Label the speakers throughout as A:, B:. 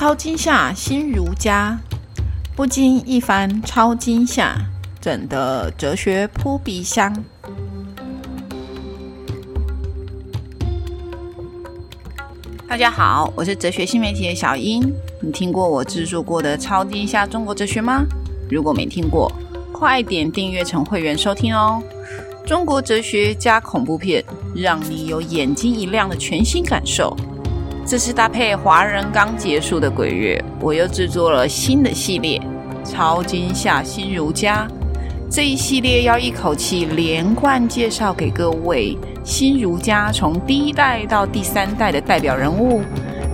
A: 超惊吓新儒家，不经一番超惊吓，怎得哲学扑鼻香？大家好，我是哲学新媒体的小英。你听过我制作过的《超惊吓中国哲学》吗？如果没听过，快点订阅成会员收听哦。中国哲学加恐怖片，让你有眼睛一亮的全新感受。这是搭配华人刚结束的鬼月，我又制作了新的系列《超惊吓新儒家》。这一系列要一口气连贯介绍给各位新儒家从第一代到第三代的代表人物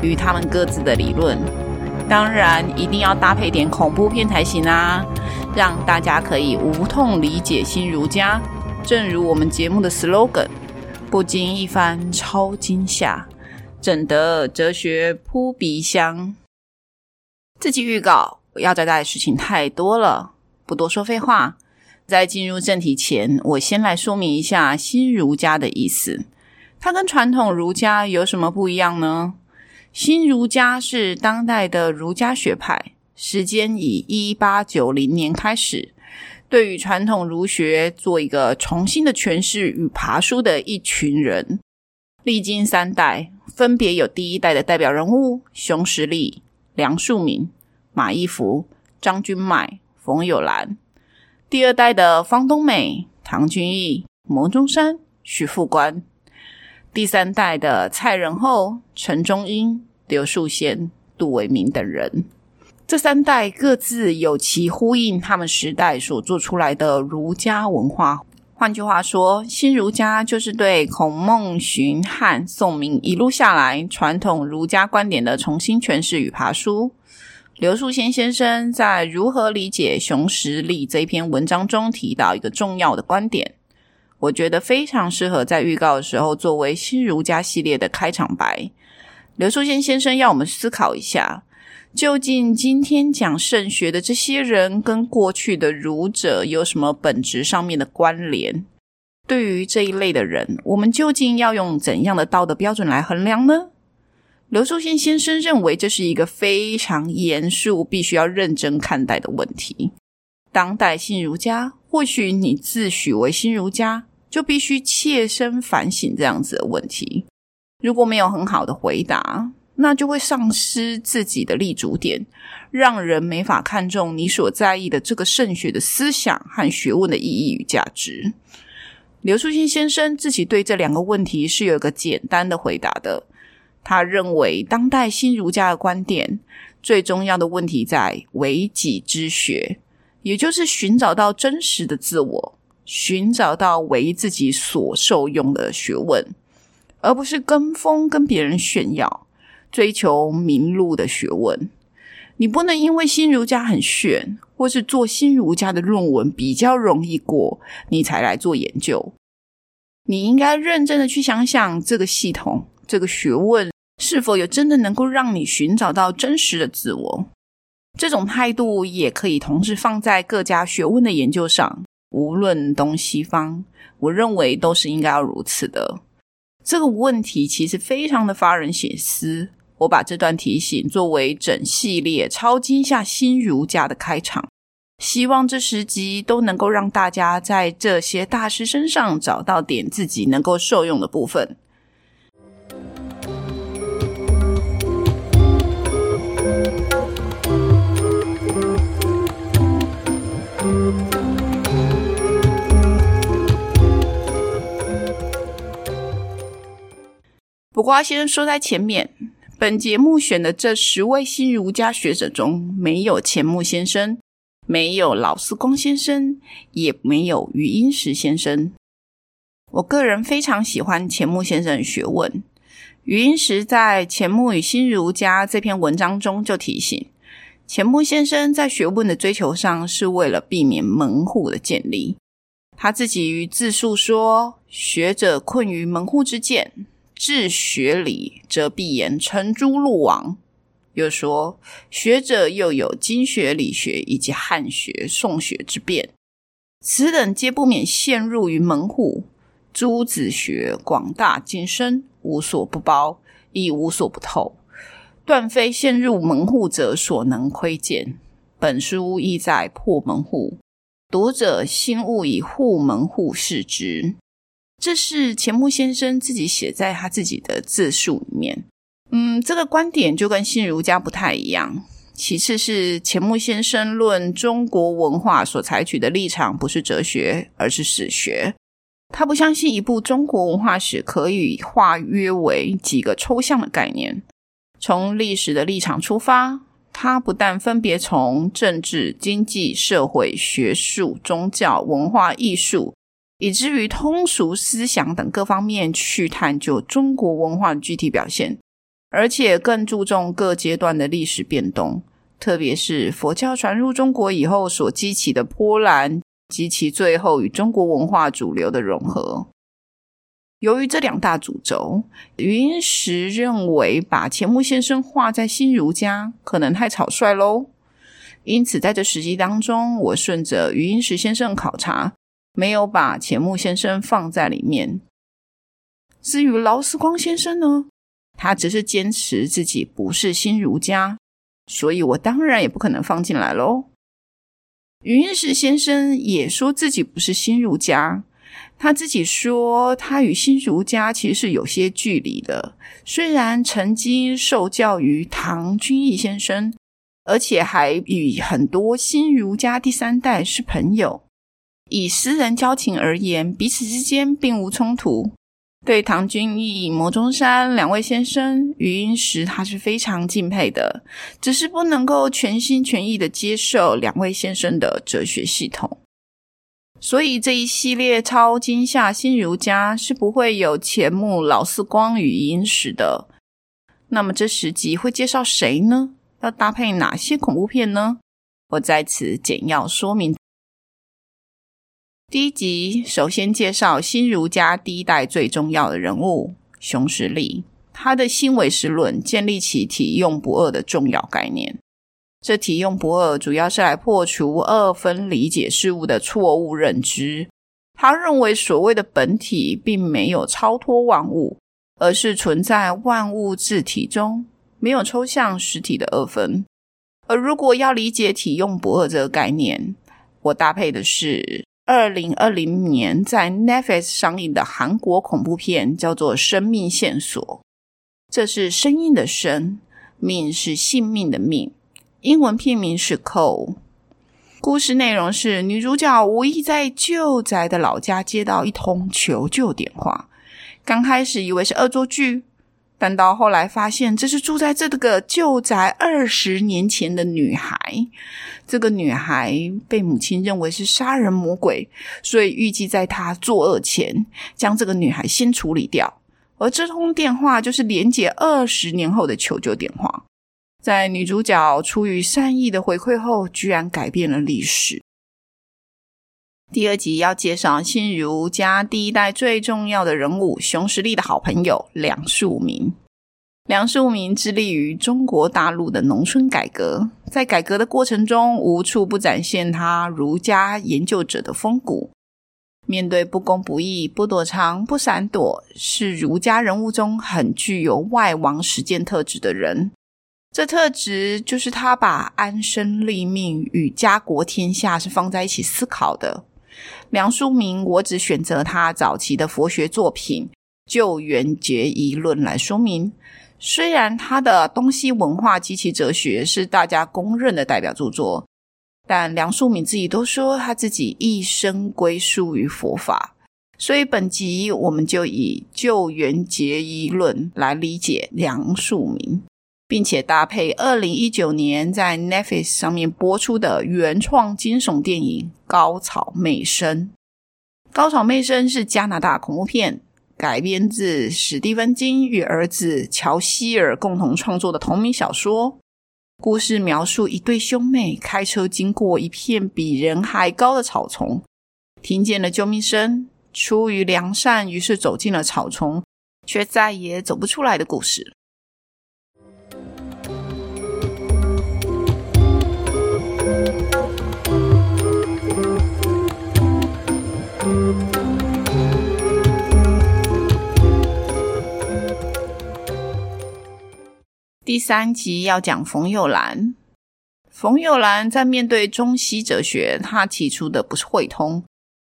A: 与他们各自的理论。当然，一定要搭配点恐怖片才行啊，让大家可以无痛理解新儒家。正如我们节目的 slogan：“ 不经一番超惊吓，整得哲学扑鼻香。”这集预告要交代的事情太多了，不多说废话。在进入正题前，我先来说明一下新儒家的意思。它跟传统儒家有什么不一样呢？新儒家是当代的儒家学派，时间以一八九零年开始。对于传统儒学做一个重新的诠释与爬梳的一群人，历经三代，分别有第一代的代表人物熊十力、梁漱溟、马一浮、张君迈、冯友兰；第二代的方东美、唐君毅、牟宗三、许复观；第三代的蔡仁厚、陈中英、刘树先、杜维明等人。这三代各自有其呼应，他们时代所做出来的儒家文化。换句话说，新儒家就是对孔孟荀汉宋明一路下来传统儒家观点的重新诠释与爬梳。刘树先先生在《如何理解熊十力》这一篇文章中提到一个重要的观点，我觉得非常适合在预告的时候作为新儒家系列的开场白。刘树先先生要我们思考一下。究竟今天讲圣学的这些人跟过去的儒者有什么本质上面的关联？对于这一类的人，我们究竟要用怎样的道德标准来衡量呢？刘树先先生认为这是一个非常严肃、必须要认真看待的问题。当代新儒家，或许你自诩为新儒家，就必须切身反省这样子的问题。如果没有很好的回答，那就会丧失自己的立足点，让人没法看重你所在意的这个圣学的思想和学问的意义与价值。刘树新先生自己对这两个问题是有一个简单的回答的。他认为，当代新儒家的观点最重要的问题在为己之学，也就是寻找到真实的自我，寻找到为自己所受用的学问，而不是跟风跟别人炫耀。追求名录的学问，你不能因为新儒家很炫，或是做新儒家的论文比较容易过，你才来做研究。你应该认真的去想想，这个系统、这个学问是否有真的能够让你寻找到真实的自我。这种态度也可以同时放在各家学问的研究上，无论东西方，我认为都是应该要如此的。这个问题其实非常的发人深思。我把这段提醒作为整系列超惊吓新儒家的开场，希望这十集都能够让大家在这些大师身上找到点自己能够受用的部分。不过，要先说在前面。本节目选的这十位新儒家学者中，没有钱穆先生，没有老思光先生，也没有余英时先生。我个人非常喜欢钱穆先生的学问。余英时在《钱穆与新儒家》这篇文章中就提醒，钱穆先生在学问的追求上是为了避免门户的建立。他自己于自述说：“学者困于门户之见。”治学理，则必言成朱陆王。又说，学者又有经学、理学以及汉学、宋学之辨，此等皆不免陷入于门户。诸子学广大精深，无所不包，亦无所不透。断非陷入门户者所能窥见。本书意在破门户，读者心勿以户门户视之。这是钱穆先生自己写在他自己的自述里面。嗯，这个观点就跟新儒家不太一样。其次是钱穆先生论中国文化所采取的立场不是哲学，而是史学。他不相信一部中国文化史可以化约为几个抽象的概念。从历史的立场出发，他不但分别从政治、经济、社会、学术、宗教、文化、艺术，以至于通俗思想等各方面去探究中国文化的具体表现。而且更注重各阶段的历史变动，特别是佛教传入中国以后所激起的波澜及其最后与中国文化主流的融合。由于这两大主轴，余英时认为把钱穆先生画在新儒家可能太草率喽。因此，在这十集当中，我顺着余英时先生考察，没有把钱穆先生放在里面。至于劳思光先生呢？他只是坚持自己不是新儒家，所以我当然也不可能放进来喽。余英时先生也说自己不是新儒家，他自己说他与新儒家其实是有些距离的。虽然曾经受教于唐君毅先生，而且还与很多新儒家第三代是朋友，以私人交情而言，彼此之间并无冲突。对唐君毅、牟宗三两位先生，余英时他是非常敬佩的，只是不能够全心全意的接受两位先生的哲学系统。所以这一系列超今夏新儒家是不会有钱穆、老四光与余英时的。那么这十集会介绍谁呢？要搭配哪些恐怖片呢？我在此简要说明。第一集首先介绍新儒家第一代最重要的人物熊十力，他的新唯识论建立起体用不二的重要概念。这体用不二主要是来破除二分理解事物的错误认知。他认为所谓的本体并没有超脱万物，而是存在万物自体中，没有抽象实体的二分。而如果要理解体用不二这个概念，我搭配的是。二零二零年在 Netflix 上映的韩国恐怖片叫做《生命线索》，这是声音的声，命是性命的命，英文片名是《Call》。故事内容是女主角无意在旧宅的老家接到一通求救电话，刚开始以为是恶作剧。但到后来发现，这是住在这个旧宅二十年前的女孩。这个女孩被母亲认为是杀人魔鬼，所以预计在她作恶前，将这个女孩先处理掉。而这通电话就是连结二十年后的求救电话。在女主角出于善意的回馈后，居然改变了历史。第二集要介绍新儒家第一代最重要的人物熊十力的好朋友梁漱溟。梁漱溟致力于中国大陆的农村改革，在改革的过程中，无处不展现他儒家研究者的风骨。面对不公不义，不躲藏，不闪躲，是儒家人物中很具有外王实践特质的人。这特质就是他把安身立命与家国天下是放在一起思考的。梁漱溟，我只选择他早期的佛学作品《救援结疑论》来说明。虽然他的东西文化及其哲学是大家公认的代表著作，但梁漱溟自己都说他自己一生归宿于佛法。所以本集我们就以《救援结疑论》来理解梁漱溟。并且搭配二零一九年在 Netflix 上面播出的原创惊悚电影《高草妹生》。《高草妹生》是加拿大恐怖片，改编自史蒂芬金与儿子乔希尔共同创作的同名小说。故事描述一对兄妹开车经过一片比人还高的草丛，听见了救命声，出于良善，于是走进了草丛，却再也走不出来的故事。第三集要讲冯友兰。冯友兰在面对中西哲学，他提出的不是汇通，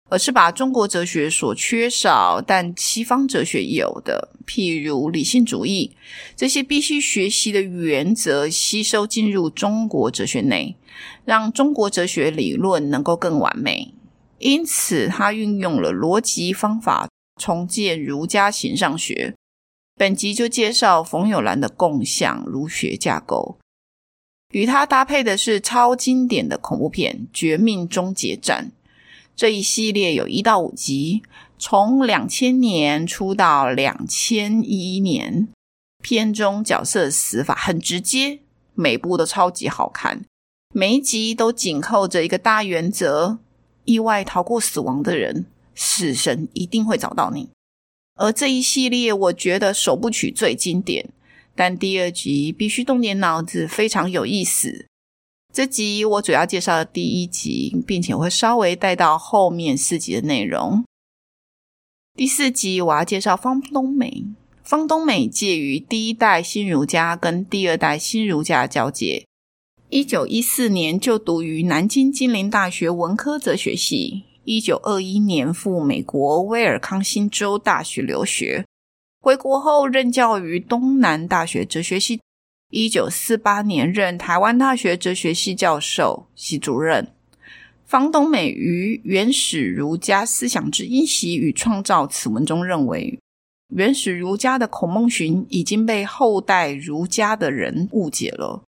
A: 而是把中国哲学所缺少但西方哲学有的，譬如理性主义这些必须学习的原则，吸收进入中国哲学内，让中国哲学理论能够更完美。因此，他运用了逻辑方法，重建儒家形上学。本集就介绍冯友兰的共享儒学架构。与它搭配的是超经典的恐怖片《绝命终结战》，这一系列有一到五集，从两千年出到两千一一年。片中角色死法很直接，每部都超级好看，每一集都紧扣着一个大原则：意外逃过死亡的人，死神一定会找到你。而这一系列，我觉得首部曲最经典。但第二集必须动点脑子，非常有意思。这集我主要介绍第一集，并且会稍微带到后面四集的内容。第四集我要介绍方东美。方东美介于第一代新儒家跟第二代新儒家的交界。一九一四年就读于南京金陵大学文科哲学系，一九二一年赴美国威尔康辛州大学留学。回国后任教于东南大学哲学系，一九四八年任台湾大学哲学系教授、系主任。方东美于《原始儒家思想之因袭与创造》此文中认为，原始儒家的孔孟荀已经被后代儒家的人误解了。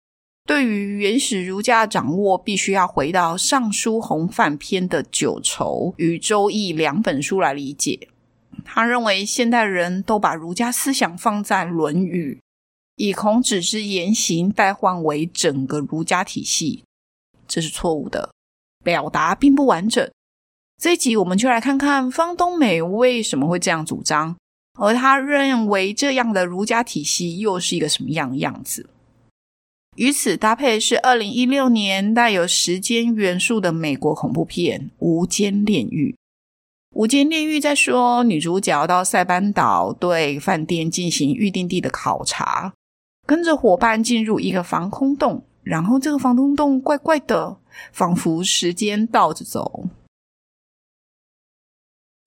A: 对于原始儒家的掌握，必须要回到《尚书洪范篇》的九畴与《周易》两本书来理解。他认为现代人都把儒家思想放在《论语》，以孔子之言行代换为整个儒家体系，这是错误的，表达并不完整。这一集我们就来看看方东美为什么会这样主张，而他认为这样的儒家体系又是一个什么样的样子。与此搭配是二零一六年带有时间元素的美国恐怖片《无间炼狱》。无间炼狱在说，女主角到塞班岛对饭店进行预定地的考察，跟着伙伴进入一个防空洞，然后这个防空洞怪怪的，仿佛时间倒着走。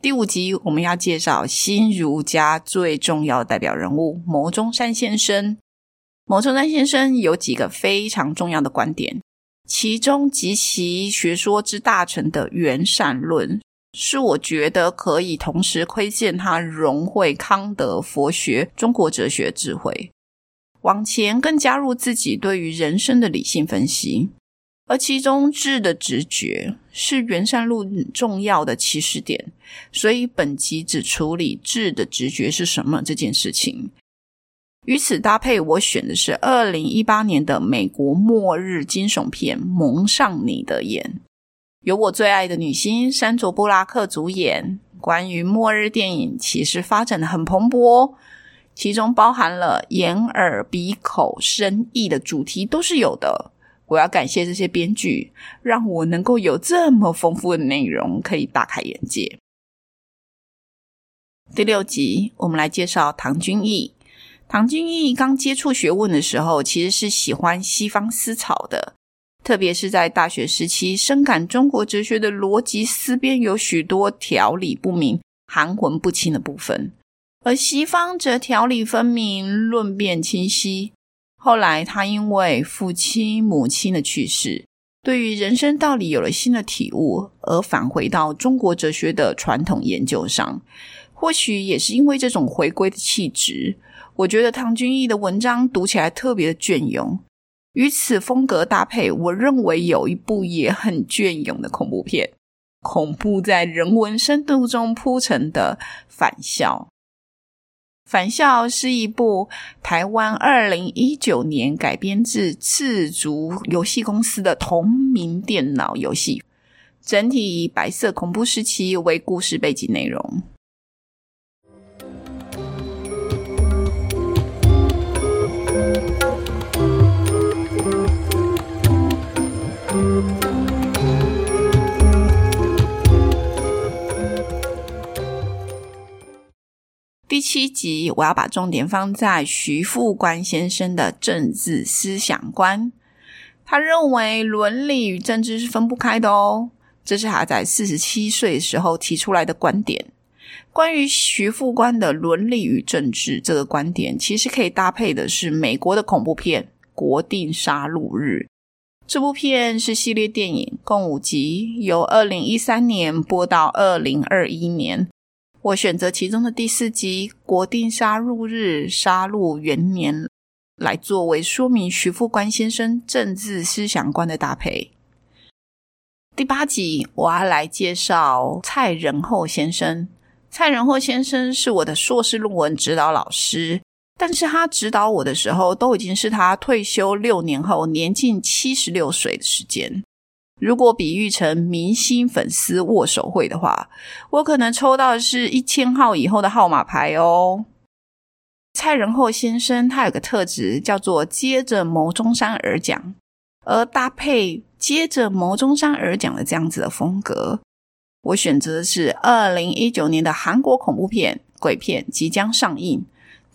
A: 第五集我们要介绍新儒家最重要的代表人物牟中山先生。牟中山先生有几个非常重要的观点，其中及其学说之大成的原善论。是我觉得可以同时窥见他融汇康德佛学、中国哲学智慧，往前更加入自己对于人生的理性分析，而其中智的直觉是原善论重要的起始点，所以本集只处理智的直觉是什么这件事情。与此搭配，我选的是二零一八年的美国末日惊悚片《蒙上你的眼》。由我最爱的女星山卓·布拉克主演，关于末日电影其实发展的很蓬勃，其中包含了眼、耳、鼻、口、身、意的主题都是有的。我要感谢这些编剧，让我能够有这么丰富的内容可以大开眼界。第六集，我们来介绍唐君毅。唐君毅刚接触学问的时候，其实是喜欢西方思潮的。特别是在大学时期，深感中国哲学的逻辑思辨有许多条理不明、含混不清的部分，而西方则条理分明、论辩清晰。后来，他因为父亲、母亲的去世，对于人生道理有了新的体悟，而返回到中国哲学的传统研究上。或许也是因为这种回归的气质，我觉得唐君毅的文章读起来特别的隽永。与此风格搭配，我认为有一部也很隽永的恐怖片，恐怖在人文深度中铺陈的《返校》。《返校》是一部台湾二零一九年改编自赤足游戏公司的同名电脑游戏，整体以白色恐怖时期为故事背景内容。七集我要把重点放在徐复观先生的政治思想观。他认为伦理与政治是分不开的哦，这是他在四十七岁时候提出来的观点。关于徐复观的伦理与政治这个观点，其实可以搭配的是美国的恐怖片《国定杀戮日》。这部片是系列电影，共五集，由二零一三年播到二零二一年。我选择其中的第四集《国定杀戮日》杀戮元年来作为说明徐复观先生政治思想观的搭配。第八集我要来介绍蔡仁厚先生。蔡仁厚先生是我的硕士论文指导老师，但是他指导我的时候都已经是他退休六年后年近七十六岁的时间。如果比喻成明星粉丝握手会的话，我可能抽到的是一千号以后的号码牌哦。蔡仁厚先生他有个特质叫做接着牟中山而讲，而搭配接着牟中山而讲的这样子的风格，我选择的是二零一九年的韩国恐怖片鬼片即将上映。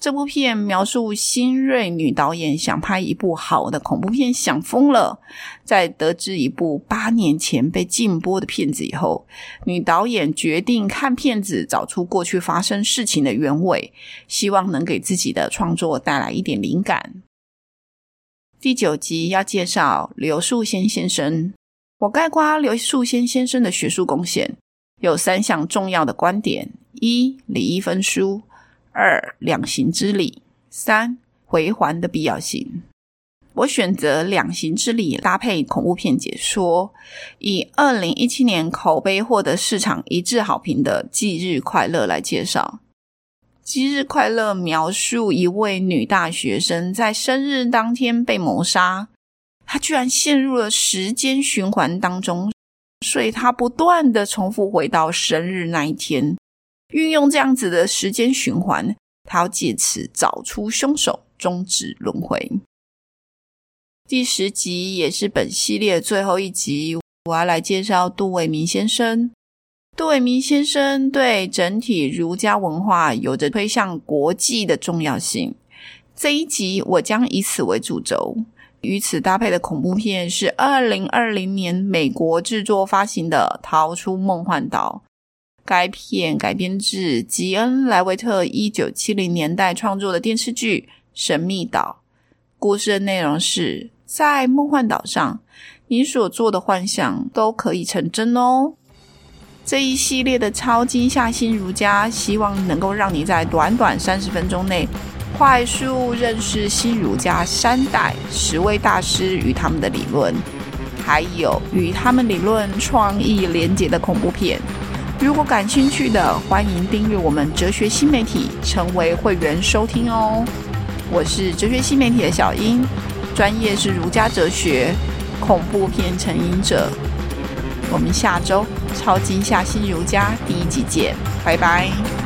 A: 这部片描述新锐女导演想拍一部好的恐怖片，想疯了。在得知一部八年前被禁播的片子以后，女导演决定看片子，找出过去发生事情的原委，希望能给自己的创作带来一点灵感。第九集要介绍刘树先先生，我概括刘树先先生的学术贡献有三项重要的观点：一、李一分书。二、两行之理；三、回环的必要性。我选择两行之理搭配恐怖片解说，以二零一七年口碑获得市场一致好评的《忌日快乐》来介绍。《忌日快乐》描述一位女大学生在生日当天被谋杀，她居然陷入了时间循环当中，所以她不断的重复回到生日那一天。运用这样子的时间循环，他要借此找出凶手，终止轮回。第十集也是本系列最后一集，我要来介绍杜伟明先生。杜伟明先生对整体儒家文化有着推向国际的重要性。这一集我将以此为主轴，与此搭配的恐怖片是二零二零年美国制作发行的《逃出梦幻岛》。该片改编自吉恩·莱维特一九七零年代创作的电视剧《神秘岛》。故事的内容是在梦幻岛上，你所做的幻想都可以成真哦。这一系列的超惊吓新儒家，希望能够让你在短短三十分钟内，快速认识新儒家三代十位大师与他们的理论，还有与他们理论创意连结的恐怖片。如果感兴趣的，欢迎订阅我们哲学新媒体，成为会员收听哦。我是哲学新媒体的小英，专业是儒家哲学，恐怖片成瘾者。我们下周超惊吓新儒家第一集见，拜拜。